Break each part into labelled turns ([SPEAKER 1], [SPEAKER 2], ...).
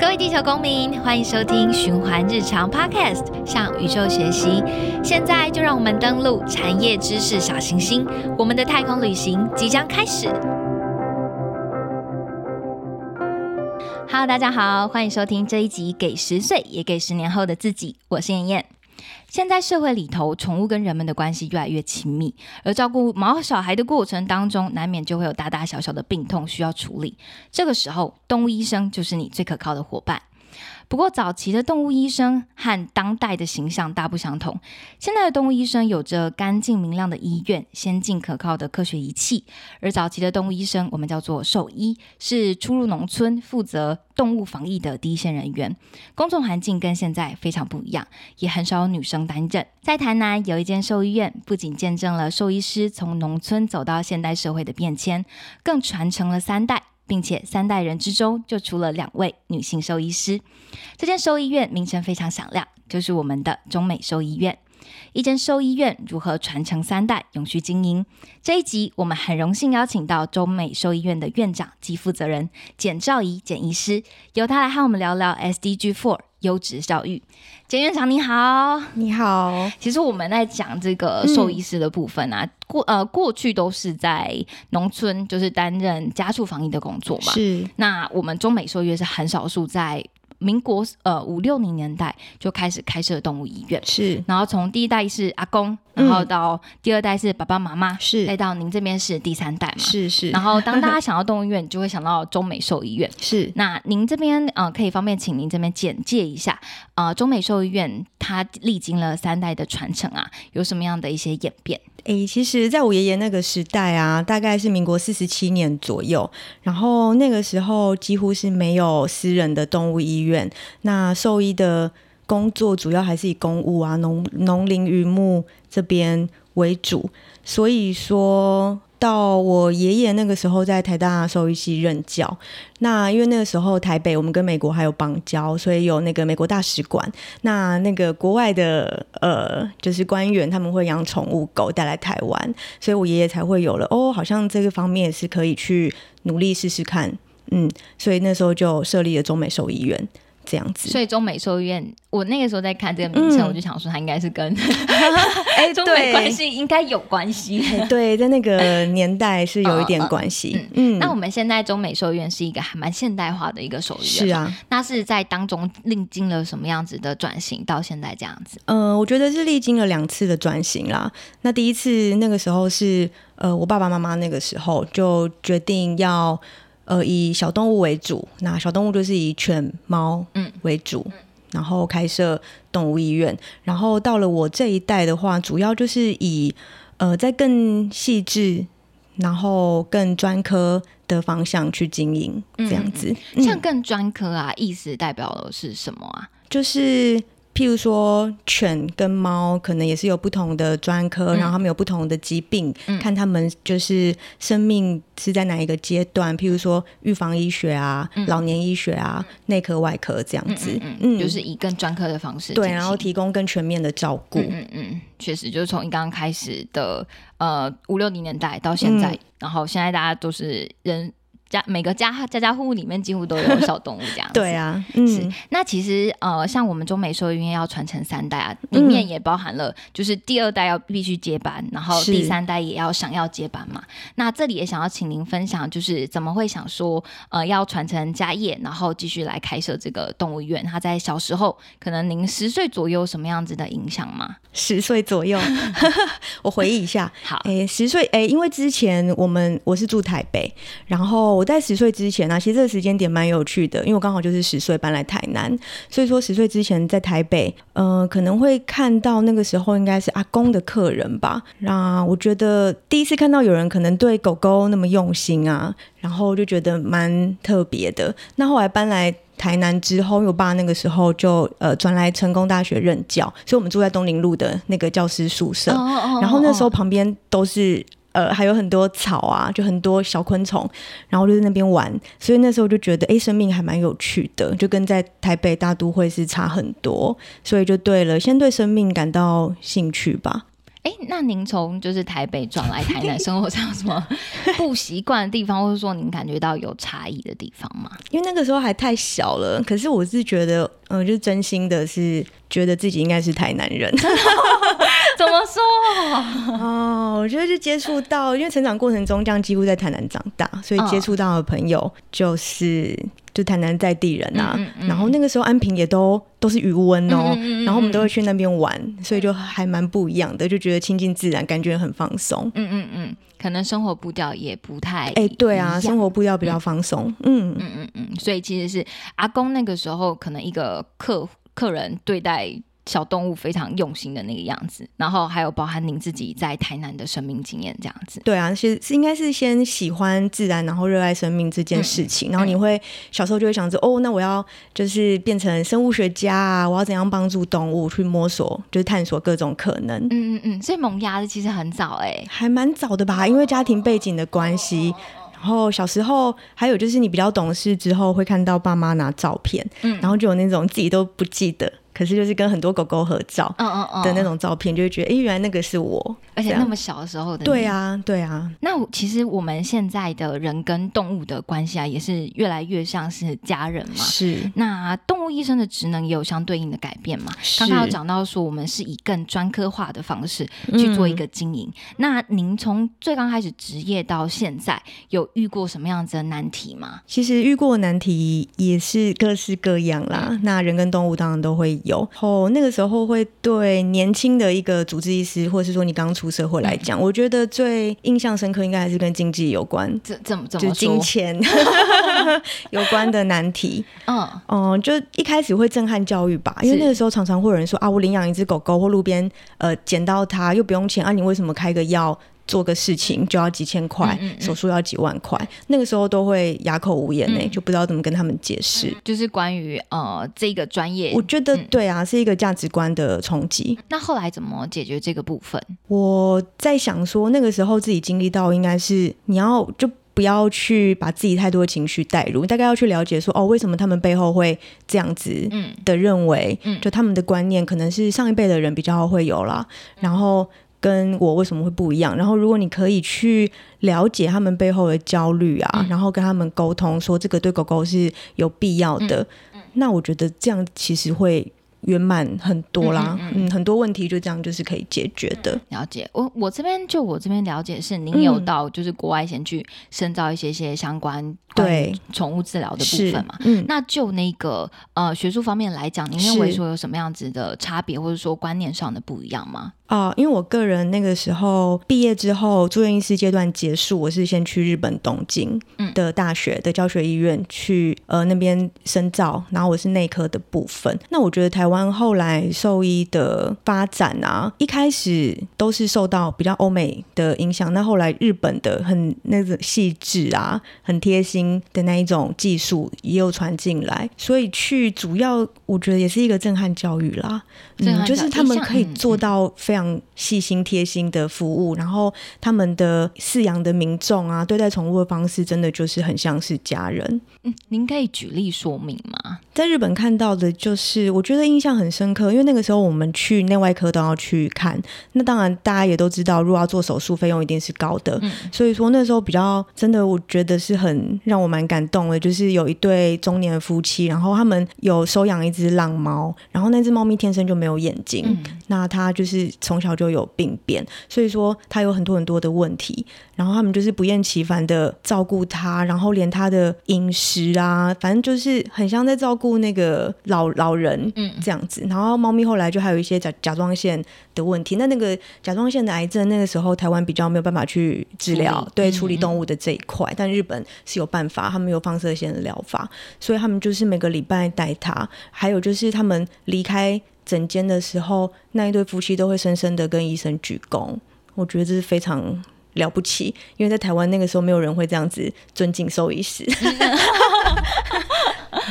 [SPEAKER 1] 各位地球公民，欢迎收听循环日常 Podcast，向宇宙学习。现在就让我们登录产业知识小行星，我们的太空旅行即将开始。Hello，大家好，欢迎收听这一集《给十岁也给十年后的自己》，我是燕燕。现在社会里头，宠物跟人们的关系越来越亲密，而照顾毛小孩的过程当中，难免就会有大大小小的病痛需要处理。这个时候，动物医生就是你最可靠的伙伴。不过，早期的动物医生和当代的形象大不相同。现在的动物医生有着干净明亮的医院、先进可靠的科学仪器，而早期的动物医生，我们叫做兽医，是出入农村负责动物防疫的第一线人员。工作环境跟现在非常不一样，也很少有女生担任。在台南有一间兽医院，不仅见证了兽医师从农村走到现代社会的变迁，更传承了三代。并且三代人之中就出了两位女性兽医师。这间兽医院名称非常响亮，就是我们的中美兽医院。一间兽医院如何传承三代，永续经营？这一集我们很荣幸邀请到中美兽医院的院长及负责人简兆仪简医师，由他来和我们聊聊 SDG Four。优质教育，简院长你好，
[SPEAKER 2] 你好。
[SPEAKER 1] 其实我们在讲这个兽医师的部分啊，过呃过去都是在农村，就是担任家畜防疫的工作嘛。
[SPEAKER 2] 是。
[SPEAKER 1] 那我们中美兽医是很少数在。民国呃五六零年代就开始开设动物医院，
[SPEAKER 2] 是。
[SPEAKER 1] 然后从第一代是阿公，然后到第二代是爸爸妈妈，
[SPEAKER 2] 是。
[SPEAKER 1] 再到您这边是第三代嘛，
[SPEAKER 2] 是是。
[SPEAKER 1] 然后当大家想到动物医院，就会想到中美兽医院，
[SPEAKER 2] 是。
[SPEAKER 1] 那您这边呃可以方便请您这边简介一下啊，中美兽医院它历经了三代的传承啊，有什么样的一些演变？
[SPEAKER 2] 诶，其实，在我爷爷那个时代啊，大概是民国四十七年左右，然后那个时候几乎是没有私人的动物医院，那兽医的工作主要还是以公务啊、农农林渔牧这边为主，所以说。到我爷爷那个时候在台大兽医系任教，那因为那个时候台北我们跟美国还有邦交，所以有那个美国大使馆，那那个国外的呃就是官员他们会养宠物狗带来台湾，所以我爷爷才会有了哦，好像这个方面是可以去努力试试看，嗯，所以那时候就设立了中美兽医院。这样子，
[SPEAKER 1] 所以中美兽医院，我那个时候在看这个名称，我就想说它应该是跟 哎 中美关系应该有关系。
[SPEAKER 2] 对，在那个 年代是有一点关系。
[SPEAKER 1] 嗯，那我们现在中美兽医院是一个还蛮现代化的一个兽医
[SPEAKER 2] 院，是啊。
[SPEAKER 1] 那是在当中历经了什么样子的转型，到现在这样子？
[SPEAKER 2] 嗯，我觉得是历经了两次的转型啦。那第一次那个时候是呃，我爸爸妈妈那个时候就决定要。呃，以小动物为主，那小动物就是以犬猫嗯为主，然后开设动物医院。然后到了我这一代的话，主要就是以呃在更细致，然后更专科的方向去经营这样子。
[SPEAKER 1] 像更专科啊，意思代表的是什么啊？
[SPEAKER 2] 就是。譬如说，犬跟猫可能也是有不同的专科，然后他们有不同的疾病，看他们就是生命是在哪一个阶段。譬如说，预防医学啊，老年医学啊，内科外科这样子，
[SPEAKER 1] 嗯，就是以更专科的方式，
[SPEAKER 2] 对，然后提供更全面的照顾。
[SPEAKER 1] 嗯嗯，确实，就是从你刚刚开始的呃五六零年代到现在，然后现在大家都是人。家每个家家家户户里面几乎都有小动物这样子。
[SPEAKER 2] 对啊，
[SPEAKER 1] 嗯，那其实呃，像我们中美兽医院要传承三代啊，里面也包含了就是第二代要必须接班，然后第三代也要想要接班嘛。那这里也想要请您分享，就是怎么会想说呃要传承家业，然后继续来开设这个动物医院？他在小时候可能您十岁左右什么样子的影响吗？
[SPEAKER 2] 十岁左右，我回忆一下。
[SPEAKER 1] 好，
[SPEAKER 2] 哎，十岁，哎，因为之前我们我是住台北，然后。我在十岁之前呢，其实这个时间点蛮有趣的，因为我刚好就是十岁搬来台南，所以说十岁之前在台北，呃，可能会看到那个时候应该是阿公的客人吧。那我觉得第一次看到有人可能对狗狗那么用心啊，然后就觉得蛮特别的。那后来搬来台南之后，我爸那个时候就呃转来成功大学任教，所以我们住在东林路的那个教师宿舍，然后那时候旁边都是。呃，还有很多草啊，就很多小昆虫，然后就在那边玩，所以那时候就觉得，哎，生命还蛮有趣的，就跟在台北大都会是差很多，所以就对了，先对生命感到兴趣吧。
[SPEAKER 1] 哎，那您从就是台北转来台南，生活上有什么不习惯的地方，或者说您感觉到有差异的地方吗？
[SPEAKER 2] 因为那个时候还太小了，可是我是觉得，嗯，就真心的是觉得自己应该是台南人。
[SPEAKER 1] 怎么说？
[SPEAKER 2] 哦，我觉得就接触到，因为成长过程中这样几乎在台南长大，所以接触到的朋友就是就台南在地人啊。然后那个时候安平也都都是余温哦，然后我们都会去那边玩，所以就还蛮不一样的，就觉得亲近自然，感觉很放松。
[SPEAKER 1] 嗯嗯嗯，可能生活步调也不太
[SPEAKER 2] 哎，对啊，生活步调比较放松。嗯
[SPEAKER 1] 嗯嗯嗯，所以其实是阿公那个时候可能一个客客人对待。小动物非常用心的那个样子，然后还有包含您自己在台南的生命经验这样子。
[SPEAKER 2] 对啊，其实是应该是先喜欢自然，然后热爱生命这件事情，然后你会小时候就会想着，哦，那我要就是变成生物学家啊，我要怎样帮助动物去摸索，就是探索各种可能。
[SPEAKER 1] 嗯嗯嗯，所以萌芽的其实很早哎，
[SPEAKER 2] 还蛮早的吧，因为家庭背景的关系。然后小时候还有就是你比较懂事之后，会看到爸妈拿照片，嗯，然后就有那种自己都不记得。可是就是跟很多狗狗合照嗯嗯嗯的那种照片，就会觉得哎，原来那个是我，
[SPEAKER 1] 而且那么小的时候的。
[SPEAKER 2] 对啊，对啊。
[SPEAKER 1] 那其实我们现在的人跟动物的关系啊，也是越来越像是家人嘛。
[SPEAKER 2] 是。
[SPEAKER 1] 那动物医生的职能也有相对应的改变嘛？刚刚有讲到说，我们是以更专科化的方式去做一个经营。那您从最刚开始职业到现在，有遇过什么样子的难题吗？
[SPEAKER 2] 其实遇过难题也是各式各样啦。那人跟动物当然都会。有哦那个时候会对年轻的一个主治医师，或者是说你刚出社会来讲，我觉得最印象深刻应该还是跟经济有关，
[SPEAKER 1] 怎怎么怎么
[SPEAKER 2] 金钱 有关的难题。嗯嗯，就一开始会震撼教育吧，因为那个时候常常会有人说啊，我领养一只狗狗或路边呃捡到它又不用钱啊，你为什么开个药？做个事情就要几千块，手术要几万块，那个时候都会哑口无言呢，就不知道怎么跟他们解释。
[SPEAKER 1] 就是关于呃这个专业，
[SPEAKER 2] 我觉得对啊，是一个价值观的冲击。
[SPEAKER 1] 那后来怎么解决这个部分？
[SPEAKER 2] 我在想说，那个时候自己经历到，应该是你要就不要去把自己太多的情绪带入，大概要去了解说，哦，为什么他们背后会这样子的认为？就他们的观念可能是上一辈的人比较会有啦，然后。跟我为什么会不一样？然后，如果你可以去了解他们背后的焦虑啊，然后跟他们沟通，说这个对狗狗是有必要的，那我觉得这样其实会。圆满很多啦，嗯，很多问题就这样就是可以解决的。
[SPEAKER 1] 了解，我我这边就我这边了解是，您有到就是国外先去深造一些些相关对宠物治疗的部分嘛？嗯，那就那个呃学术方面来讲，您认为说有什么样子的差别，或者说观念上的不一样吗？
[SPEAKER 2] 啊，因为我个人那个时候毕业之后住院医师阶段结束，我是先去日本东京的大学的教学医院去呃那边深造，然后我是内科的部分。那我觉得台湾。后来兽医的发展啊，一开始都是受到比较欧美的影响，那后来日本的很那个细致啊，很贴心的那一种技术也有传进来，所以去主要我觉得也是一个震撼教育啦。嗯，就是他们可以做到非常细心贴心的服务，然后他们的饲养的民众啊，对待宠物的方式真的就是很像是家人。
[SPEAKER 1] 嗯，您可以举例说明吗？
[SPEAKER 2] 在日本看到的就是，我觉得印象很深刻，因为那个时候我们去内外科都要去看，那当然大家也都知道，如果要做手术，费用一定是高的。嗯，所以说那时候比较真的，我觉得是很让我蛮感动的，就是有一对中年夫妻，然后他们有收养一只浪猫，然后那只猫咪天生就没有眼睛，那它就是从小就有病变，所以说他有很多很多的问题，然后他们就是不厌其烦的照顾他，然后连他的饮食。啊，反正就是很像在照顾那个老老人，嗯，这样子。然后猫咪后来就还有一些甲甲状腺的问题。那那个甲状腺的癌症，那个时候台湾比较没有办法去治疗，对处理动物的这一块。但日本是有办法，他们有放射线的疗法，所以他们就是每个礼拜带他。还有就是他们离开整间的时候，那一对夫妻都会深深的跟医生鞠躬。我觉得这是非常。了不起，因为在台湾那个时候没有人会这样子尊敬兽医师。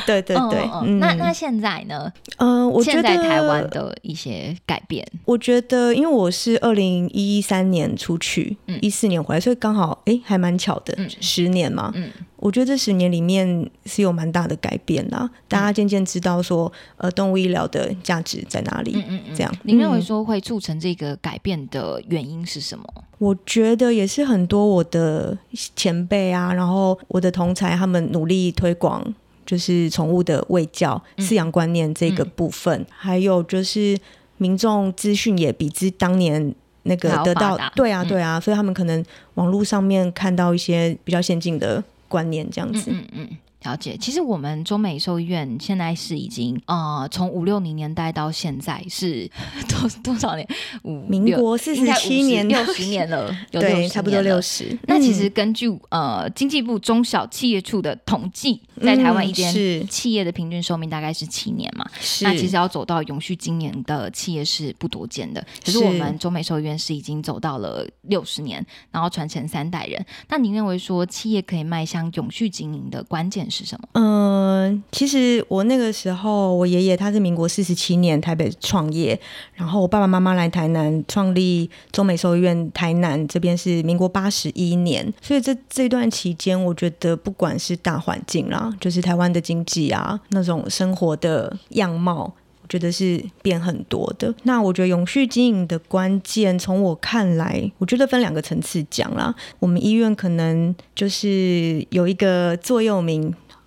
[SPEAKER 2] 对对对，
[SPEAKER 1] 嗯，那那现在呢？
[SPEAKER 2] 嗯，我觉得
[SPEAKER 1] 台湾的一些改变，
[SPEAKER 2] 我觉得因为我是二零一三年出去，一四年回来，所以刚好哎，还蛮巧的，十年嘛。嗯，我觉得这十年里面是有蛮大的改变啦，大家渐渐知道说，呃，动物医疗的价值在哪里。嗯嗯嗯，这样，
[SPEAKER 1] 您认为说会促成这个改变的原因是什么？
[SPEAKER 2] 我觉得也是很多我的前辈啊，然后我的同才他们努力推广。就是宠物的喂教、饲养观念这个部分，还有就是民众资讯也比之当年那个得到，对啊，对啊，所以他们可能网络上面看到一些比较先进的观念，这样子。嗯嗯。
[SPEAKER 1] 了解，其实我们中美兽医院现在是已经呃，从五六零年代到现在是 多多少年？五
[SPEAKER 2] 民国四十七年，
[SPEAKER 1] 六十年了，
[SPEAKER 2] 对，差不多六十。
[SPEAKER 1] 那其实根据呃经济部中小企业处的统计，在台湾一间企业的平均寿命大概是七年嘛。那其实要走到永续经营的企业是不多见的，可是我们中美兽医院是已经走到了六十年，然后传承三代人。那您认为说企业可以迈向永续经营的关键？是什么？
[SPEAKER 2] 嗯，其实我那个时候，我爷爷他是民国四十七年台北创业，然后我爸爸妈妈来台南创立中美兽医院台南这边是民国八十一年，所以这这段期间，我觉得不管是大环境啦，就是台湾的经济啊，那种生活的样貌。觉得是变很多的。那我觉得永续经营的关键，从我看来，我觉得分两个层次讲啦。我们医院可能就是有一个座右铭，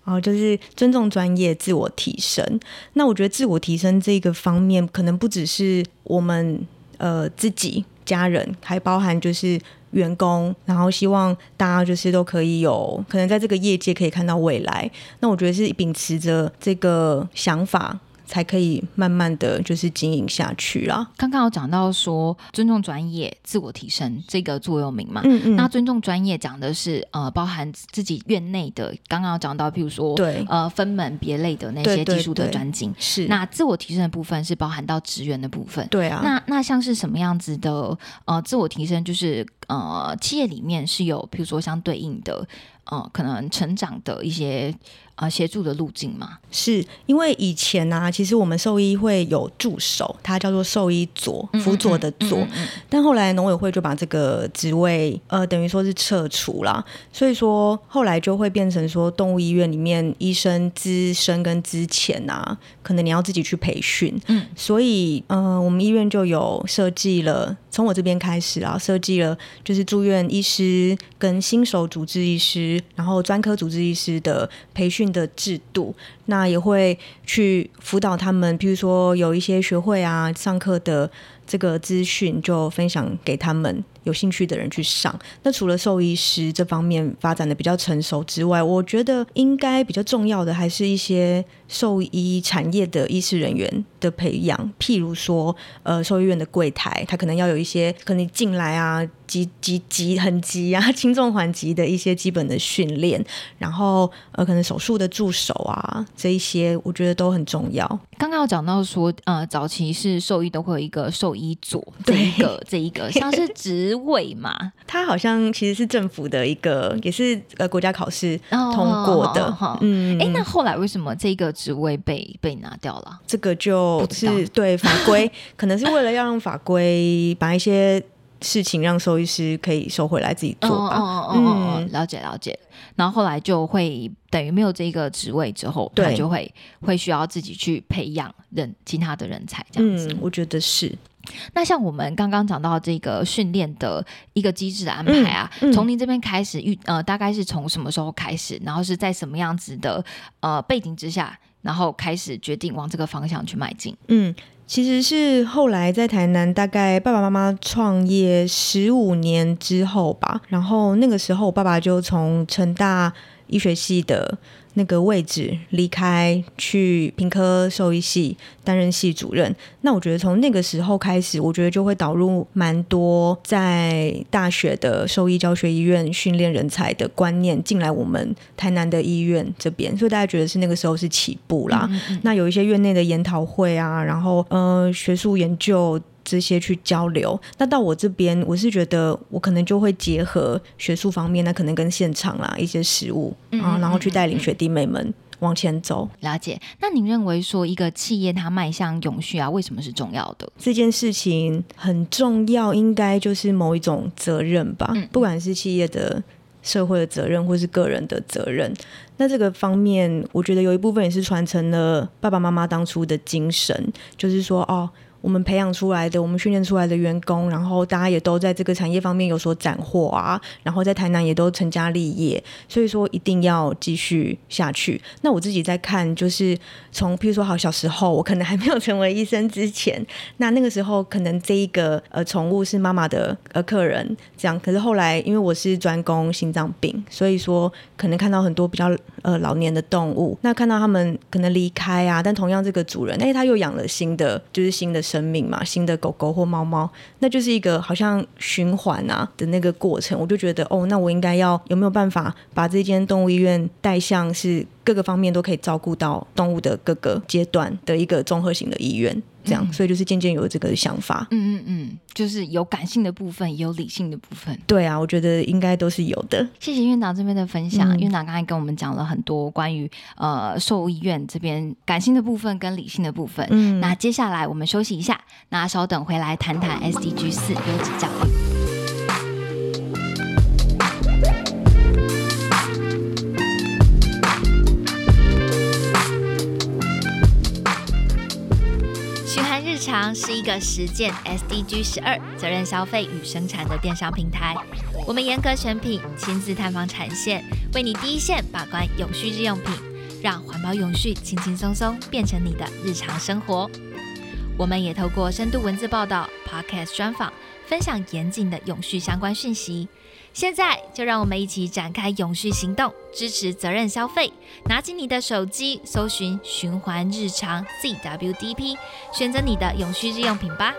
[SPEAKER 2] 然后就是尊重专业、自我提升。那我觉得自我提升这个方面，可能不只是我们呃自己家人，还包含就是员工，然后希望大家就是都可以有可能在这个业界可以看到未来。那我觉得是秉持着这个想法。才可以慢慢的就是经营下去啦。
[SPEAKER 1] 刚刚有讲到说尊重专业、自我提升这个座右铭嘛，嗯嗯。那尊重专业讲的是呃，包含自己院内的，刚刚有讲到，譬如说
[SPEAKER 2] 对
[SPEAKER 1] 呃分门别类的那些技术的专精
[SPEAKER 2] 是。
[SPEAKER 1] 那自我提升的部分是包含到职员的部分，
[SPEAKER 2] 对啊。
[SPEAKER 1] 那那像是什么样子的呃自我提升，就是呃企业里面是有譬如说相对应的呃可能成长的一些。呃，协助的路径嘛，
[SPEAKER 2] 是因为以前呢，其实我们兽医会有助手，他叫做兽医佐，辅佐的佐，但后来农委会就把这个职位，呃，等于说是撤除了，所以说后来就会变成说，动物医院里面医生资深跟资浅啊，可能你要自己去培训，嗯，所以，呃，我们医院就有设计了，从我这边开始啊，设计了就是住院医师跟新手主治医师，然后专科主治医师的培训。的制度，那也会去辅导他们，譬如说有一些学会啊，上课的这个资讯就分享给他们。有兴趣的人去上。那除了兽医师这方面发展的比较成熟之外，我觉得应该比较重要的还是一些兽医产业的医师人员的培养。譬如说，呃，兽医院的柜台，他可能要有一些可能进来啊，急急急很急啊，轻重缓急的一些基本的训练。然后，呃，可能手术的助手啊，这一些我觉得都很重要。
[SPEAKER 1] 刚刚有讲到说，呃，早期是兽医都会有一个兽医组，这一个这一个像是职。位嘛，
[SPEAKER 2] 它好像其实是政府的一个，也是呃国家考试通过的。
[SPEAKER 1] 嗯，哎，那后来为什么这个职位被被拿掉了？
[SPEAKER 2] 这个就是对法规，可能是为了要让法规把一些事情让兽医师可以收回来自己做吧。
[SPEAKER 1] 嗯，了解了解。然后后来就会等于没有这个职位之后，他就会会需要自己去培养人其他的人才这样子。
[SPEAKER 2] 我觉得是。
[SPEAKER 1] 那像我们刚刚讲到这个训练的一个机制的安排啊，从您这边开始预呃，大概是从什么时候开始？然后是在什么样子的呃背景之下，然后开始决定往这个方向去迈进？
[SPEAKER 2] 嗯，其实是后来在台南，大概爸爸妈妈创业十五年之后吧，然后那个时候我爸爸就从成大医学系的。那个位置离开去平科兽医系担任系主任，那我觉得从那个时候开始，我觉得就会导入蛮多在大学的兽医教学医院训练人才的观念进来我们台南的医院这边，所以大家觉得是那个时候是起步啦。那有一些院内的研讨会啊，然后呃学术研究。这些去交流，那到我这边，我是觉得我可能就会结合学术方面，那可能跟现场啦一些实物啊，然后去带领学弟妹们往前走。
[SPEAKER 1] 了解。那您认为说一个企业它迈向永续啊，为什么是重要的？
[SPEAKER 2] 这件事情很重要，应该就是某一种责任吧，
[SPEAKER 1] 嗯
[SPEAKER 2] 不管是企业的。社会的责任，或是个人的责任，那这个方面，我觉得有一部分也是传承了爸爸妈妈当初的精神，就是说，哦，我们培养出来的，我们训练出来的员工，然后大家也都在这个产业方面有所斩获啊，然后在台南也都成家立业，所以说一定要继续下去。那我自己在看，就是从譬如说，好小时候，我可能还没有成为医生之前，那那个时候可能这一个呃宠物是妈妈的呃客人，这样。可是后来因为我是专攻心脏病，所以说可能看到很多比较呃老年的动物，那看到他们可能离开啊，但同样这个主人，哎，他又养了新的，就是新的生命嘛，新的狗狗或猫猫，那就是一个好像循环啊的那个过程。我就觉得哦，那我应该要有没有办法把这间动物医院带向是各个方面都可以照顾到动物的各个阶段的一个综合型的医院，这样，所以就是渐渐有这个想法。
[SPEAKER 1] 嗯嗯嗯，就是有感性的部分，也有理性的部分。
[SPEAKER 2] 对啊，我觉得应该都是有的。
[SPEAKER 1] 谢谢院长这边的分享。
[SPEAKER 2] 嗯
[SPEAKER 1] 院长刚才跟我们讲了很多关于呃兽医院这边感性的部分跟理性的部分。
[SPEAKER 2] 嗯
[SPEAKER 1] 那接下来我们休息一下，那稍等回来谈谈 SDG 四优质教育。常是一个实践 SDG 十二责任消费与生产的电商平台。我们严格选品，亲自探访产线，为你第一线把关永续日用品，让环保永续轻轻松松变成你的日常生活。我们也透过深度文字报道、Podcast 专访，分享严谨的永续相关讯息。现在就让我们一起展开永续行动，支持责任消费。拿起你的手机，搜寻“循环日常 CWDP”，选择你的永续日用品吧。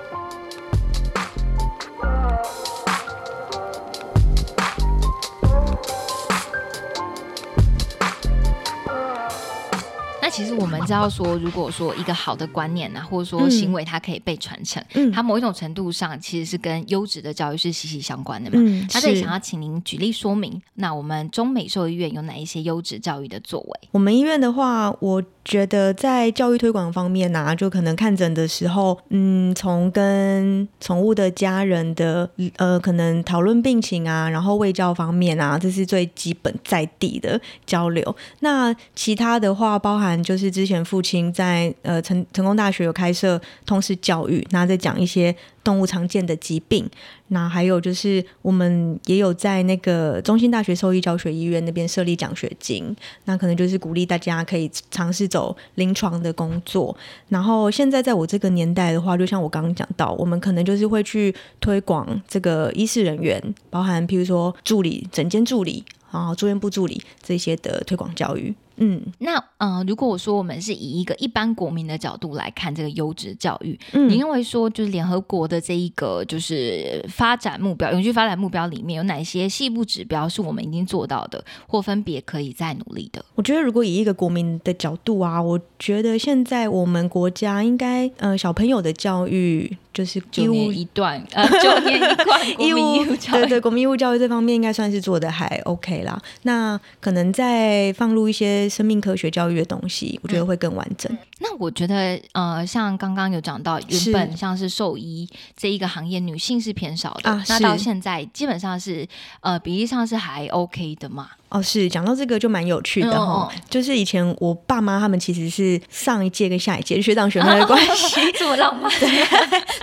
[SPEAKER 1] 其实我们知道说，如果说一个好的观念啊，或者说
[SPEAKER 2] 嗯
[SPEAKER 1] 行为，它可以被传承，
[SPEAKER 2] 嗯
[SPEAKER 1] 它某一种程度上其实是跟优质的教育是息息相关的嘛。
[SPEAKER 2] 嗯是
[SPEAKER 1] 那这里想要请您举例说明，那我们中美兽医院有哪一些优质教育的作为？
[SPEAKER 2] 我们医院的话，我觉得在教育推广方面呢、就可能看诊的时候，嗯，从跟宠物的家人的呃，可能讨论病情啊，然后喂教方面啊，这是最基本在地的交流。那其他的话，包含就是之前父亲在呃成成功大学有开设通识教育，那在讲一些动物常见的疾病。那还有就是，我们也有在那个中心大学兽医教学医院那边设立奖学金，那可能就是鼓励大家可以尝试走临床的工作。然后现在在我这个年代的话，就像我刚刚讲到，我们可能就是会去推广这个医师人员，包含譬如说助理、诊间助理。然后住院部助理这些的推广教育，嗯
[SPEAKER 1] 那呃，如果我说我们是以一个一般国民的角度来看这个优质教育，
[SPEAKER 2] 嗯
[SPEAKER 1] 你认为说就是联合国的这一个就是发展目标、永续发展目标里面有哪些细部指标是我们已经做到的，或分别可以再努力的？
[SPEAKER 2] 我觉得，如果以一个国民的角度啊，我觉得现在我们国家应该，呃，小朋友的教育就是
[SPEAKER 1] 九年一段，呃，九年一贯义务教育。
[SPEAKER 2] 对对，国民义务教育这方面应该算是做的还 OK 啦。那可能再放入一些生命科学教育的东西，我觉得会更完整。
[SPEAKER 1] 那我觉得，呃，像刚刚有讲到，原本像是兽医这一个行业，女性是偏少的，
[SPEAKER 2] 啊
[SPEAKER 1] 那到现在基本上是，呃，比例上是还 OK 的嘛。
[SPEAKER 2] 哦，是讲到这个就蛮有趣的哈、
[SPEAKER 1] 嗯嗯
[SPEAKER 2] 就是以前我爸妈他们其实是上一届跟下一届学长学妹的关系，
[SPEAKER 1] 这么浪漫，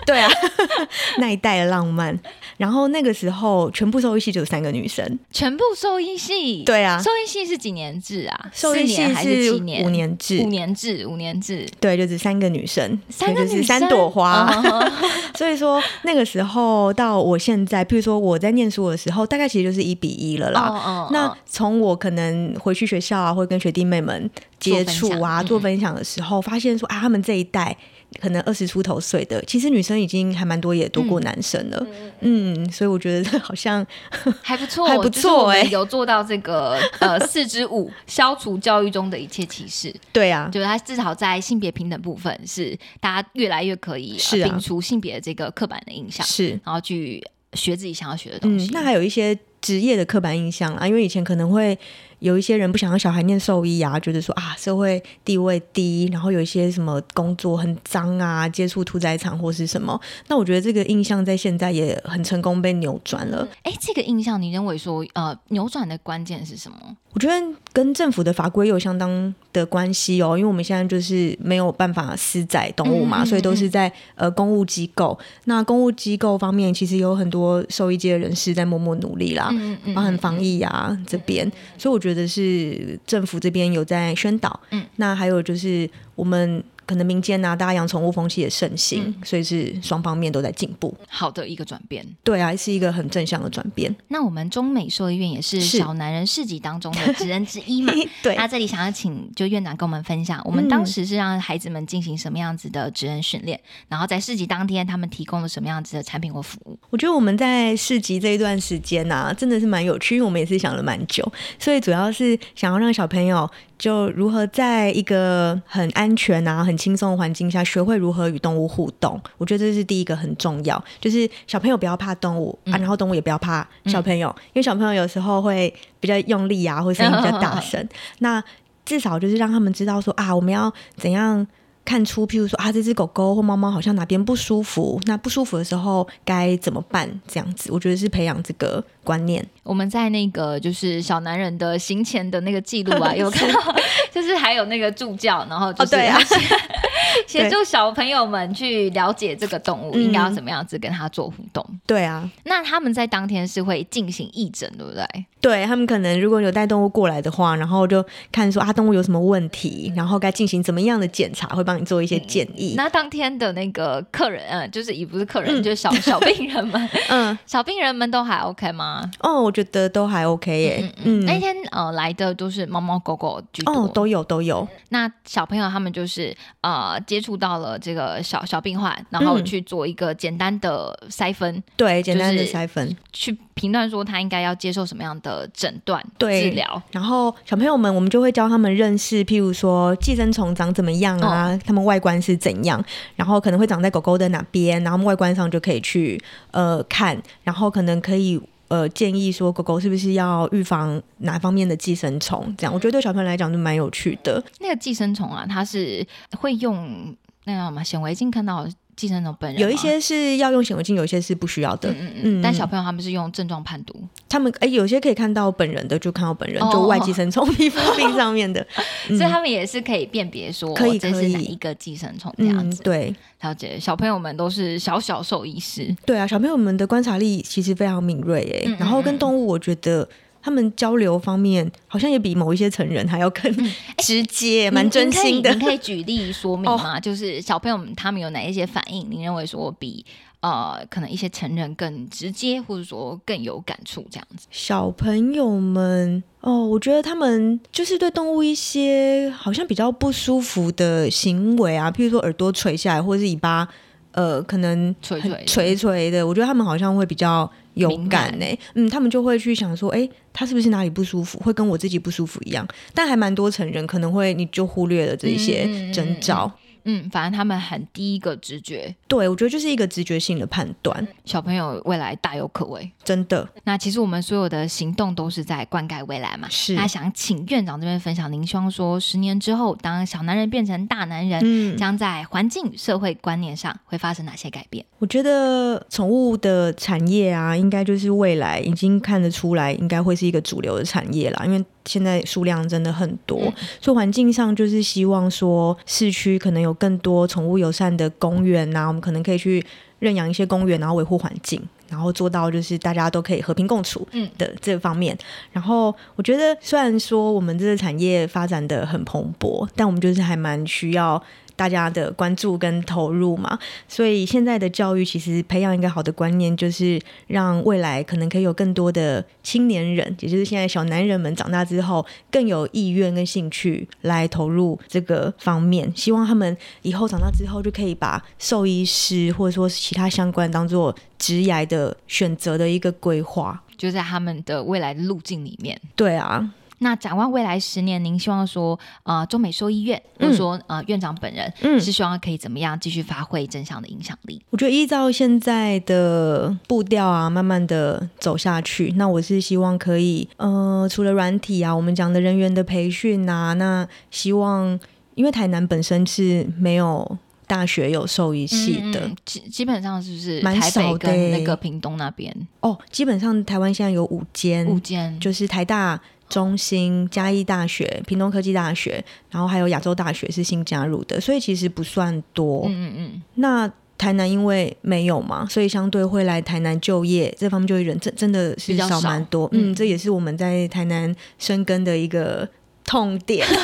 [SPEAKER 2] 对啊，那一代的浪漫。然后那个时候全部兽医系就有三个女生，
[SPEAKER 1] 全部兽医系，
[SPEAKER 2] 对啊
[SPEAKER 1] 兽医系是几年制啊？
[SPEAKER 2] 兽医系
[SPEAKER 1] 还是
[SPEAKER 2] 是
[SPEAKER 1] 七年？
[SPEAKER 2] 五年制
[SPEAKER 1] 五，年制，五年制，
[SPEAKER 2] 对，就是三个女生，
[SPEAKER 1] 三个
[SPEAKER 2] 是三朵花。
[SPEAKER 1] 嗯
[SPEAKER 2] 所以说那个时候到我现在，譬如说我在念书的时候，大概其实就是一比一了啦。
[SPEAKER 1] 哦
[SPEAKER 2] 那从我可能回去学校啊，或跟学弟妹们接触啊，
[SPEAKER 1] 做分享
[SPEAKER 2] 的时候，发现说啊，他们这一代可能二十出头岁的，其实女生已经还蛮多，也多过男生了。嗯所以我觉得好像
[SPEAKER 1] 还不错，
[SPEAKER 2] 还不错哎
[SPEAKER 1] 有做到这个呃 四之五，消除教育中的一切歧视。
[SPEAKER 2] 对啊，
[SPEAKER 1] 就是他至少在性别平等部分是大家越来越可以、摒除性别的这个刻板的印象，
[SPEAKER 2] 是
[SPEAKER 1] 然后去学自己想要学的东西。
[SPEAKER 2] 嗯，那还有一些职业的刻板印象啊，因为以前可能会有一些人不想让小孩念兽医啊，觉得说啊社会地位低，然后有一些什么工作很脏啊，接触屠宰场或是什么。那我觉得这个印象在现在也很成功被扭转了。
[SPEAKER 1] 哎，这个印象你认为说呃扭转的关键是什么？
[SPEAKER 2] 我觉得跟政府的法规有相当的关系哦，因为我们现在就是没有办法私宰动物嘛，所以都是在呃公务机构。那公务机构方面，其实有很多兽医界的人士在默默努力啦，包含防疫啊这边，所以我觉得是政府这边有在宣导。嗯，那还有就是我们。可能民间啊，大家养宠物风气也盛行，所以是双方面都在进步，
[SPEAKER 1] 好的一个转变。
[SPEAKER 2] 对啊，是一个很正向的转变。
[SPEAKER 1] 那我们中美兽医院也是小男人市集当中的职人之一嘛？
[SPEAKER 2] 对。
[SPEAKER 1] 那这里想要请就院长跟我们分享，我们当时是让孩子们进行什么样子的职人训练，然后在市集当天他们提供了什么样子的产品或服务？
[SPEAKER 2] 我觉得我们在市集这一段时间啊，真的是蛮有趣，因为我们也是想了蛮久，所以主要是想要让小朋友。就如何在一个很安全啊、很轻松的环境下，学会如何与动物互动，我觉得这是第一个很重要。就是小朋友不要怕动物啊，然后动物也不要怕小朋友，因为小朋友有时候会比较用力啊，或声音比较大声。那至少就是让他们知道说啊，我们要怎样。看出，譬如说啊，这只狗狗或猫猫好像哪边不舒服，那不舒服的时候该怎么办？这样子，我觉得是培养这个观念。
[SPEAKER 1] 我们在那个就是小男人的行前的那个记录啊，有看到，就是还有那个助教，然后就是 协助小朋友们去了解这个动物应该要怎么样子跟他做互动。
[SPEAKER 2] 对啊，
[SPEAKER 1] 那他们在当天是会进行义诊，对不对？
[SPEAKER 2] 对他们可能如果有带动物过来的话，然后就看说啊动物有什么问题，然后该进行怎么样的检查，会帮你做一些建议。
[SPEAKER 1] 那当天的那个客人，嗯，就是也不是客人，就是小小病人们，嗯，小病人们都还 OK 吗？
[SPEAKER 2] 哦，我觉得都还 OK 耶。
[SPEAKER 1] 嗯，那天呃来的都是猫猫狗狗居多，
[SPEAKER 2] 都有都有。
[SPEAKER 1] 那小朋友他们就是呃接触到了这个小小病患，然后去做一个简单的筛分，
[SPEAKER 2] 对，简单的筛分
[SPEAKER 1] 去。评断说他应该要接受什么样的诊断治疗，
[SPEAKER 2] 然后小朋友们我们就会教他们认识，譬如说寄生虫长怎么样啊，它们外观是怎样，然后可能会长在狗狗的哪边，然后外观上就可以去呃看，然后可能可以呃建议说狗狗是不是要预防哪方面的寄生虫，这样我觉得对小朋友来讲就蛮有趣的。
[SPEAKER 1] 那个寄生虫啊，它是会用那个什么显微镜看到。寄生虫本人
[SPEAKER 2] 有一些是要用显微镜，有一些是不需要的。嗯
[SPEAKER 1] 嗯嗯。但小朋友他们是用症状判读，
[SPEAKER 2] 他们哎，有些可以看到本人的，就看到本人，就外寄生虫皮肤病上面的，
[SPEAKER 1] 所以他们也是可以辨别说，
[SPEAKER 2] 可以
[SPEAKER 1] 这是哪一个寄生虫这样子。
[SPEAKER 2] 对，
[SPEAKER 1] 了解。小朋友们都是小小兽医师。
[SPEAKER 2] 对啊，小朋友们的观察力其实非常敏锐哎，然后跟动物，我觉得。他们交流方面好像也比某一些成人还要更 直接，蛮真心的。
[SPEAKER 1] 你可以举例说明吗？就是小朋友们他们有哪一些反应？你认为说比呃可能一些成人更直接，或者说更有感触这样子？
[SPEAKER 2] 小朋友们哦，我觉得他们就是对动物一些好像比较不舒服的行为啊，譬如说耳朵垂下来，或者是尾巴呃可能
[SPEAKER 1] 垂垂
[SPEAKER 2] 垂垂的，我觉得他们好像会比较。有感呢，嗯，他们就会去想说，哎，他是不是哪里不舒服，会跟我自己不舒服一样？但还蛮多成人可能会，你就忽略了这一些征兆。
[SPEAKER 1] 嗯，反正他们很第一个直觉，
[SPEAKER 2] 对我觉得就是一个直觉性的判断。
[SPEAKER 1] 小朋友未来大有可为，
[SPEAKER 2] 真的。
[SPEAKER 1] 那其实我们所有的行动都是在灌溉未来嘛。
[SPEAKER 2] 是。
[SPEAKER 1] 那想请院长这边分享，您希望说十年之后，当小男人变成大男人，将在环境、社会观念上会发生哪些改变？
[SPEAKER 2] 我觉得宠物的产业啊，应该就是未来已经看得出来，应该会是一个主流的产业啦，因为。现在数量真的很多，所以环境上就是希望说，市区可能有更多宠物友善的公园呐，我们可能可以去认养一些公园，然后维护环境，然后做到就是大家都可以和平共处的这方面。然后我觉得，虽然说我们这个产业发展的很蓬勃，但我们就是还蛮需要。大家的关注跟投入嘛，所以现在的教育其实培养一个好的观念，就是让未来可能可以有更多的青年人，也就是现在小男人们长大之后更有意愿跟兴趣来投入这个方面。希望他们以后长大之后就可以把兽医师或者说其他相关当做职业的选择的一个规划，
[SPEAKER 1] 就在他们的未来的路径里面。
[SPEAKER 2] 对啊。
[SPEAKER 1] 那展望未来十年，您希望说，呃，中美兽医院，或者说呃院长本人，
[SPEAKER 2] 嗯
[SPEAKER 1] 是希望可以怎么样继续发挥正向的影响力？
[SPEAKER 2] 我觉得依照现在的步调啊，慢慢的走下去。那我是希望可以，呃，除了软体啊，我们讲的人员的培训啊，那希望因为台南本身是没有大学有兽医系的、
[SPEAKER 1] 基基本上是不是
[SPEAKER 2] 蛮
[SPEAKER 1] 台北
[SPEAKER 2] 少的欸
[SPEAKER 1] 跟那个屏东那边
[SPEAKER 2] 哦，基本上台湾现在有五间，
[SPEAKER 1] 五间？
[SPEAKER 2] 就是台大。中兴、嘉义大学、屏东科技大学，然后还有亚洲大学是新加入的，所以其实不算多。
[SPEAKER 1] 嗯嗯嗯，
[SPEAKER 2] 那台南因为没有嘛，所以相对会来台南就业这方面就业人真真的是
[SPEAKER 1] 少
[SPEAKER 2] 少蛮多。
[SPEAKER 1] 嗯
[SPEAKER 2] 嗯，这也是我们在台南生根的一个痛点。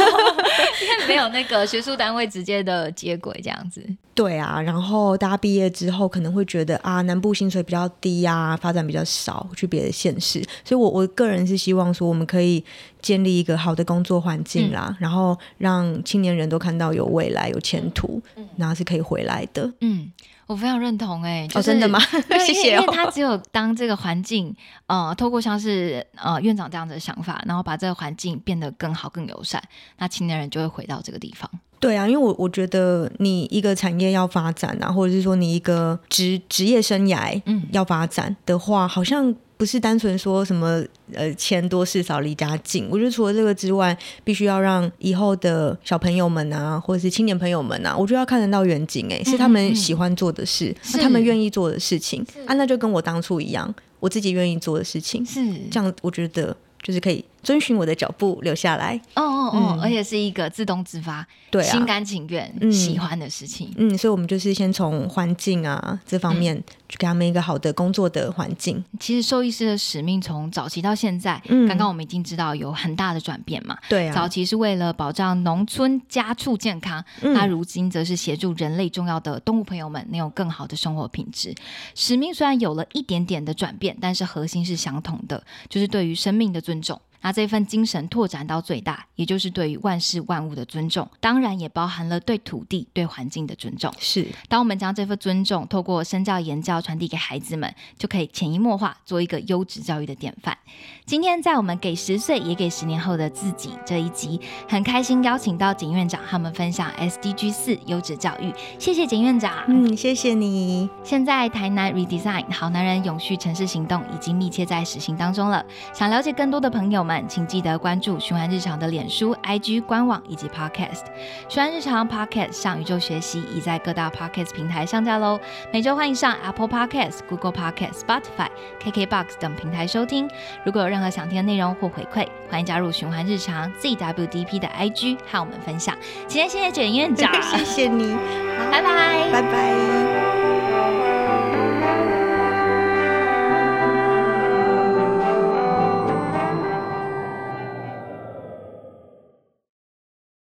[SPEAKER 1] 因为没有那个学术单位直接的接轨这样子。
[SPEAKER 2] 对啊，然后大家毕业之后可能会觉得啊，南部薪水比较低啊，发展比较少，去别的县市。所以我我个人是希望说，我们可以建立一个好的工作环境啦，然后让青年人都看到有未来、有前途，然后是可以回来的。
[SPEAKER 1] 嗯，我非常认同哎、就
[SPEAKER 2] 哦，真的吗？
[SPEAKER 1] 对
[SPEAKER 2] 谢谢哦。
[SPEAKER 1] 因为他只有当这个环境，呃，透过像是呃院长这样子的想法，然后把这个环境变得更好、更友善，那青年人就会回到这个地方。
[SPEAKER 2] 对啊，因为我我觉得你一个产业要发展啊，或者是说你一个职职业生涯
[SPEAKER 1] 嗯
[SPEAKER 2] 要发展的话，好像不是单纯说什么呃钱多事少离家近。我觉得除了这个之外，必须要让以后的小朋友们啊，或者是青年朋友们啊，我觉得要看得到远景、欸，是他们喜欢做的事，
[SPEAKER 1] 是。
[SPEAKER 2] 那他们愿意做的事情。啊，那就跟我当初一样，我自己愿意做的事情，
[SPEAKER 1] 是，
[SPEAKER 2] 这样我觉得就是可以遵循我的脚步留下来。
[SPEAKER 1] 哦哦哦，而且是一个自动自发、
[SPEAKER 2] 对，
[SPEAKER 1] 心甘情愿、
[SPEAKER 2] 嗯
[SPEAKER 1] 喜欢的事情。
[SPEAKER 2] 嗯，所以我们就是先从环境啊这方面，去给他们一个好的工作的环境。
[SPEAKER 1] 其实兽医师的使命从早期到现在，
[SPEAKER 2] 嗯
[SPEAKER 1] 刚刚我们已经知道有很大的转变嘛。
[SPEAKER 2] 对啊，
[SPEAKER 1] 早期是为了保障农村家畜健康，
[SPEAKER 2] 嗯
[SPEAKER 1] 那如今则是协助人类重要的动物朋友们能有更好的生活品质。使命虽然有了一点点的转变，但是核心是相同的，就是对于生命的尊重。那这份精神拓展到最大，也就是对于万事万物的尊重，当然也包含了对土地、对环境的尊重。
[SPEAKER 2] 是
[SPEAKER 1] 当我们将这份尊重透过身教言教传递给孩子们，就可以潜移默化做一个优质教育的典范。今天在我们给十岁也给十年后的自己这一集，很开心邀请到景院长他们分享 SDG 四优质教育，谢谢景院长。
[SPEAKER 2] 嗯，谢谢你。
[SPEAKER 1] 现在台南 Redesign 好男人永续城市行动已经密切在实行当中了。想了解更多的朋友们，请记得关注循环日常的脸书、IG 官网以及 Podcast。循环日常 Podcast 上宇宙学习已在各大 Podcast 平台上架喽。每周欢迎上 Apple Podcast、Google Podcast、Spotify、KKBox 等平台收听。如果有任何想听的内容或回馈，欢迎加入循环日常 ZWDP 的 IG 和我们分享。今天谢谢简院长，
[SPEAKER 2] 谢谢你，好
[SPEAKER 1] 拜拜。
[SPEAKER 2] 拜拜。